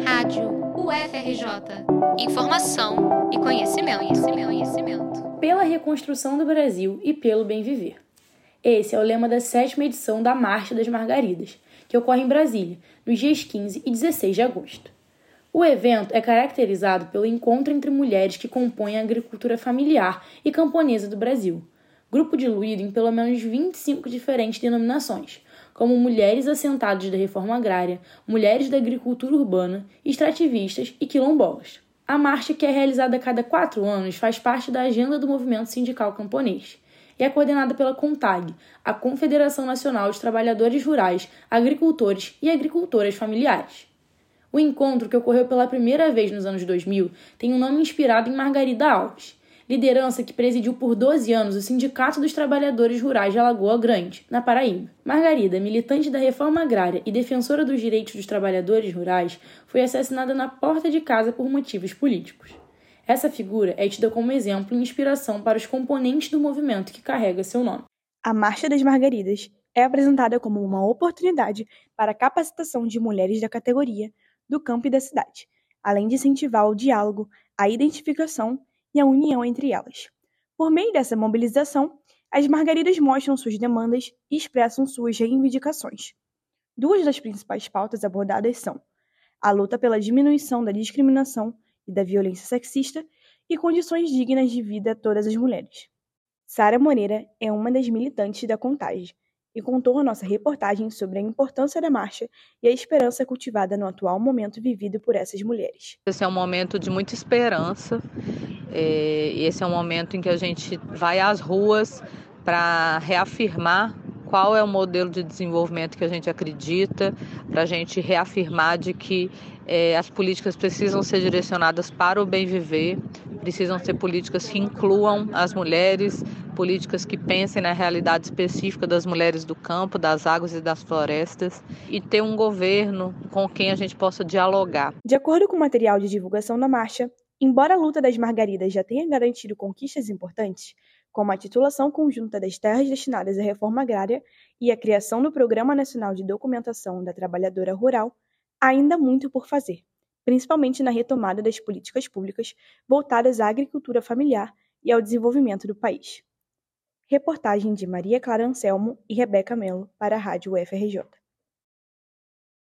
Rádio UFRJ. Informação e conhecimento, conhecimento, conhecimento. Pela reconstrução do Brasil e pelo bem viver. Esse é o lema da sétima edição da Marcha das Margaridas, que ocorre em Brasília, nos dias 15 e 16 de agosto. O evento é caracterizado pelo encontro entre mulheres que compõem a agricultura familiar e camponesa do Brasil, grupo diluído em pelo menos 25 diferentes denominações, como mulheres assentadas da reforma agrária, mulheres da agricultura urbana, extrativistas e quilombolas. A marcha, que é realizada a cada quatro anos, faz parte da agenda do movimento sindical camponês e é coordenada pela CONTAG, a Confederação Nacional de Trabalhadores Rurais, Agricultores e Agricultoras Familiares. O encontro, que ocorreu pela primeira vez nos anos 2000, tem um nome inspirado em Margarida Alves, liderança que presidiu por 12 anos o Sindicato dos Trabalhadores Rurais de Alagoa Grande, na Paraíba. Margarida, militante da reforma agrária e defensora dos direitos dos trabalhadores rurais, foi assassinada na porta de casa por motivos políticos. Essa figura é tida como exemplo e inspiração para os componentes do movimento que carrega seu nome. A Marcha das Margaridas é apresentada como uma oportunidade para a capacitação de mulheres da categoria, do campo e da cidade, além de incentivar o diálogo, a identificação e a união entre elas. Por meio dessa mobilização, as margaridas mostram suas demandas e expressam suas reivindicações. Duas das principais pautas abordadas são a luta pela diminuição da discriminação e da violência sexista e condições dignas de vida a todas as mulheres. Sara Moreira é uma das militantes da Contagem e contou a nossa reportagem sobre a importância da marcha e a esperança cultivada no atual momento vivido por essas mulheres. Esse é um momento de muita esperança é, esse é um momento em que a gente vai às ruas para reafirmar qual é o modelo de desenvolvimento que a gente acredita, para a gente reafirmar de que é, as políticas precisam ser direcionadas para o bem viver, precisam ser políticas que incluam as mulheres, políticas que pensem na realidade específica das mulheres do campo, das águas e das florestas, e ter um governo com quem a gente possa dialogar. De acordo com o material de divulgação da marcha, Embora a luta das Margaridas já tenha garantido conquistas importantes, como a titulação conjunta das terras destinadas à reforma agrária e a criação do Programa Nacional de Documentação da Trabalhadora Rural, ainda há muito por fazer, principalmente na retomada das políticas públicas voltadas à agricultura familiar e ao desenvolvimento do país. Reportagem de Maria Clara Anselmo e Rebeca Melo para a Rádio UFRJ.